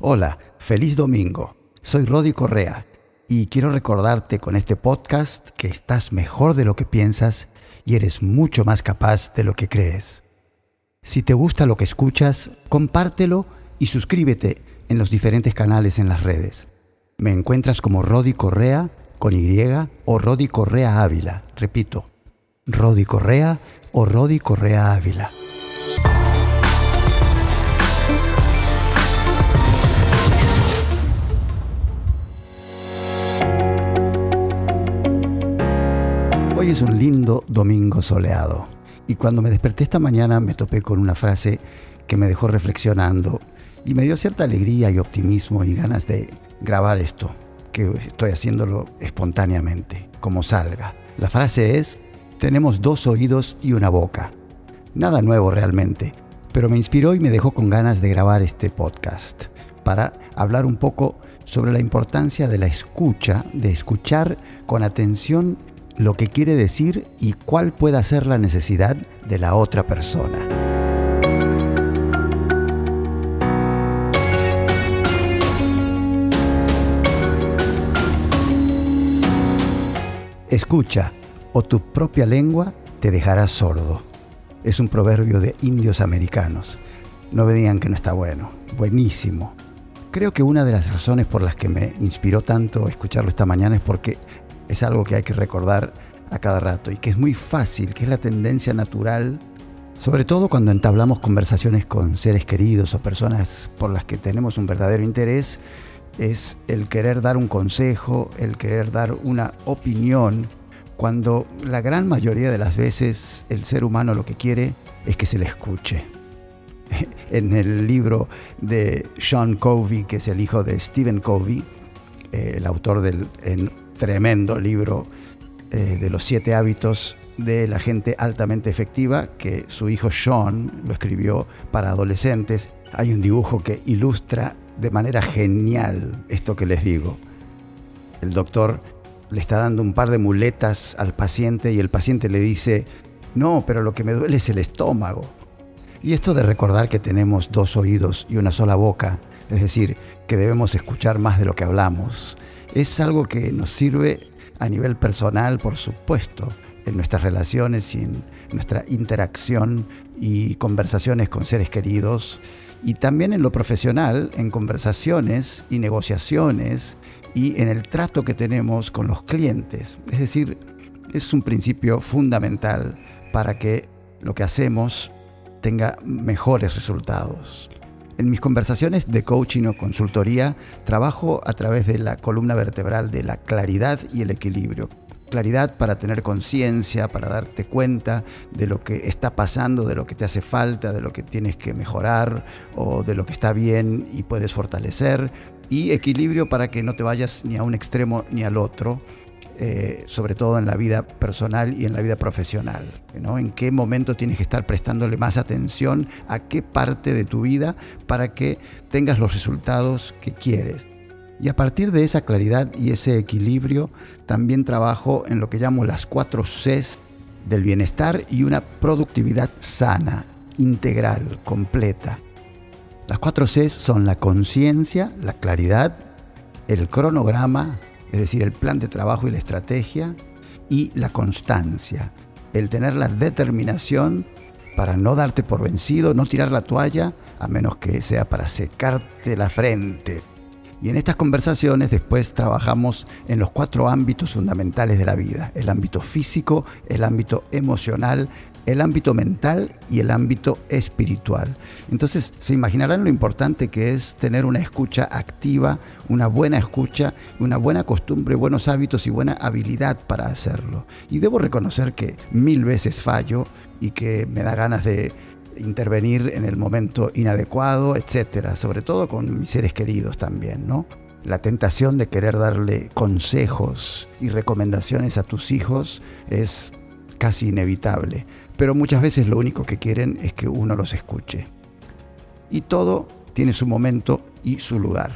Hola, feliz domingo. Soy Rodi Correa y quiero recordarte con este podcast que estás mejor de lo que piensas y eres mucho más capaz de lo que crees. Si te gusta lo que escuchas, compártelo y suscríbete en los diferentes canales en las redes. Me encuentras como Rodi Correa con Y o Rodi Correa Ávila. Repito, Rodi Correa o Rodi Correa Ávila. Es un lindo domingo soleado y cuando me desperté esta mañana me topé con una frase que me dejó reflexionando y me dio cierta alegría y optimismo y ganas de grabar esto, que estoy haciéndolo espontáneamente, como salga. La frase es, tenemos dos oídos y una boca. Nada nuevo realmente, pero me inspiró y me dejó con ganas de grabar este podcast para hablar un poco sobre la importancia de la escucha, de escuchar con atención lo que quiere decir y cuál pueda ser la necesidad de la otra persona. Escucha, o tu propia lengua te dejará sordo. Es un proverbio de indios americanos. No me digan que no está bueno. Buenísimo. Creo que una de las razones por las que me inspiró tanto escucharlo esta mañana es porque es algo que hay que recordar a cada rato y que es muy fácil, que es la tendencia natural, sobre todo cuando entablamos conversaciones con seres queridos o personas por las que tenemos un verdadero interés, es el querer dar un consejo, el querer dar una opinión, cuando la gran mayoría de las veces el ser humano lo que quiere es que se le escuche. En el libro de Sean Covey, que es el hijo de Stephen Covey, eh, el autor del tremendo libro eh, de los siete hábitos de la gente altamente efectiva, que su hijo Sean lo escribió para adolescentes. Hay un dibujo que ilustra de manera genial esto que les digo. El doctor le está dando un par de muletas al paciente y el paciente le dice, no, pero lo que me duele es el estómago. Y esto de recordar que tenemos dos oídos y una sola boca, es decir, que debemos escuchar más de lo que hablamos, es algo que nos sirve a nivel personal, por supuesto, en nuestras relaciones y en nuestra interacción y conversaciones con seres queridos, y también en lo profesional, en conversaciones y negociaciones y en el trato que tenemos con los clientes. Es decir, es un principio fundamental para que lo que hacemos tenga mejores resultados. En mis conversaciones de coaching o consultoría trabajo a través de la columna vertebral de la claridad y el equilibrio. Claridad para tener conciencia, para darte cuenta de lo que está pasando, de lo que te hace falta, de lo que tienes que mejorar o de lo que está bien y puedes fortalecer. Y equilibrio para que no te vayas ni a un extremo ni al otro eh, sobre todo en la vida personal y en la vida profesional. ¿no? En qué momento tienes que estar prestándole más atención a qué parte de tu vida para que tengas los resultados que quieres. Y a partir de esa claridad y ese equilibrio, también trabajo en lo que llamo las cuatro Cs del bienestar y una productividad sana, integral, completa. Las cuatro Cs son la conciencia, la claridad, el cronograma, es decir, el plan de trabajo y la estrategia, y la constancia, el tener la determinación para no darte por vencido, no tirar la toalla, a menos que sea para secarte la frente. Y en estas conversaciones después trabajamos en los cuatro ámbitos fundamentales de la vida, el ámbito físico, el ámbito emocional, el ámbito mental y el ámbito espiritual. Entonces, se imaginarán lo importante que es tener una escucha activa, una buena escucha, una buena costumbre, buenos hábitos y buena habilidad para hacerlo. Y debo reconocer que mil veces fallo y que me da ganas de intervenir en el momento inadecuado, etcétera, sobre todo con mis seres queridos también, ¿no? La tentación de querer darle consejos y recomendaciones a tus hijos es casi inevitable pero muchas veces lo único que quieren es que uno los escuche. Y todo tiene su momento y su lugar.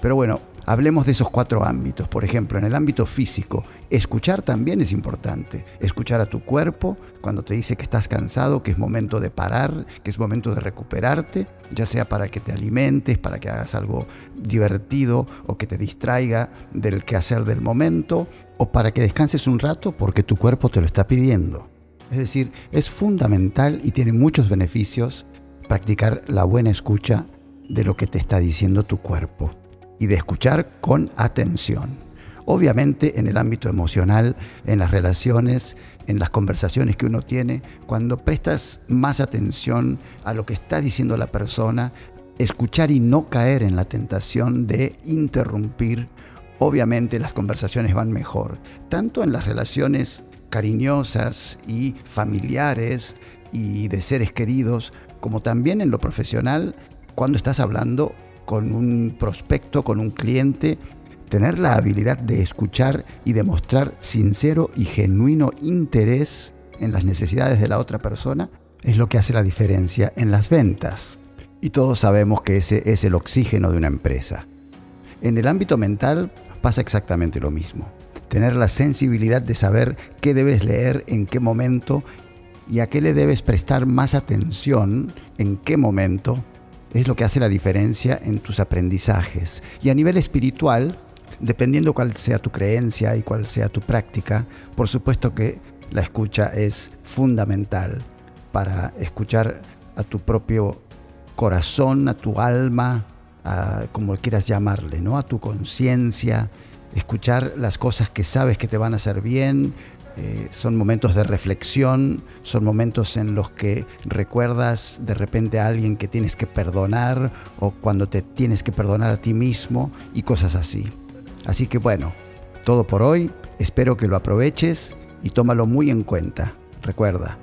Pero bueno, Hablemos de esos cuatro ámbitos. Por ejemplo, en el ámbito físico, escuchar también es importante. Escuchar a tu cuerpo cuando te dice que estás cansado, que es momento de parar, que es momento de recuperarte, ya sea para que te alimentes, para que hagas algo divertido o que te distraiga del quehacer del momento, o para que descanses un rato porque tu cuerpo te lo está pidiendo. Es decir, es fundamental y tiene muchos beneficios practicar la buena escucha de lo que te está diciendo tu cuerpo y de escuchar con atención. Obviamente en el ámbito emocional, en las relaciones, en las conversaciones que uno tiene, cuando prestas más atención a lo que está diciendo la persona, escuchar y no caer en la tentación de interrumpir, obviamente las conversaciones van mejor, tanto en las relaciones cariñosas y familiares y de seres queridos, como también en lo profesional, cuando estás hablando con un prospecto, con un cliente, tener la habilidad de escuchar y demostrar sincero y genuino interés en las necesidades de la otra persona es lo que hace la diferencia en las ventas. Y todos sabemos que ese es el oxígeno de una empresa. En el ámbito mental pasa exactamente lo mismo. Tener la sensibilidad de saber qué debes leer en qué momento y a qué le debes prestar más atención en qué momento es lo que hace la diferencia en tus aprendizajes. Y a nivel espiritual, dependiendo cuál sea tu creencia y cuál sea tu práctica, por supuesto que la escucha es fundamental para escuchar a tu propio corazón, a tu alma, a, como quieras llamarle, ¿no? a tu conciencia, escuchar las cosas que sabes que te van a hacer bien, eh, son momentos de reflexión, son momentos en los que recuerdas de repente a alguien que tienes que perdonar o cuando te tienes que perdonar a ti mismo y cosas así. Así que bueno, todo por hoy, espero que lo aproveches y tómalo muy en cuenta. Recuerda,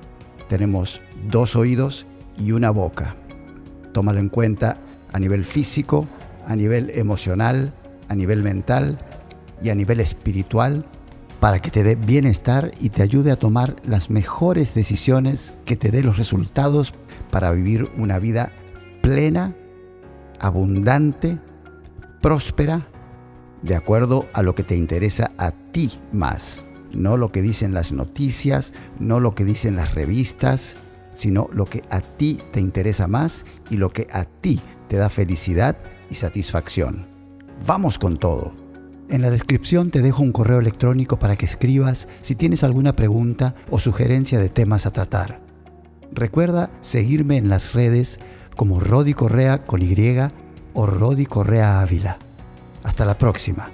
tenemos dos oídos y una boca. Tómalo en cuenta a nivel físico, a nivel emocional, a nivel mental y a nivel espiritual para que te dé bienestar y te ayude a tomar las mejores decisiones que te dé los resultados para vivir una vida plena, abundante, próspera, de acuerdo a lo que te interesa a ti más. No lo que dicen las noticias, no lo que dicen las revistas, sino lo que a ti te interesa más y lo que a ti te da felicidad y satisfacción. Vamos con todo. En la descripción te dejo un correo electrónico para que escribas si tienes alguna pregunta o sugerencia de temas a tratar. Recuerda seguirme en las redes como Rodi Correa con Y o Rodi Correa Ávila. Hasta la próxima.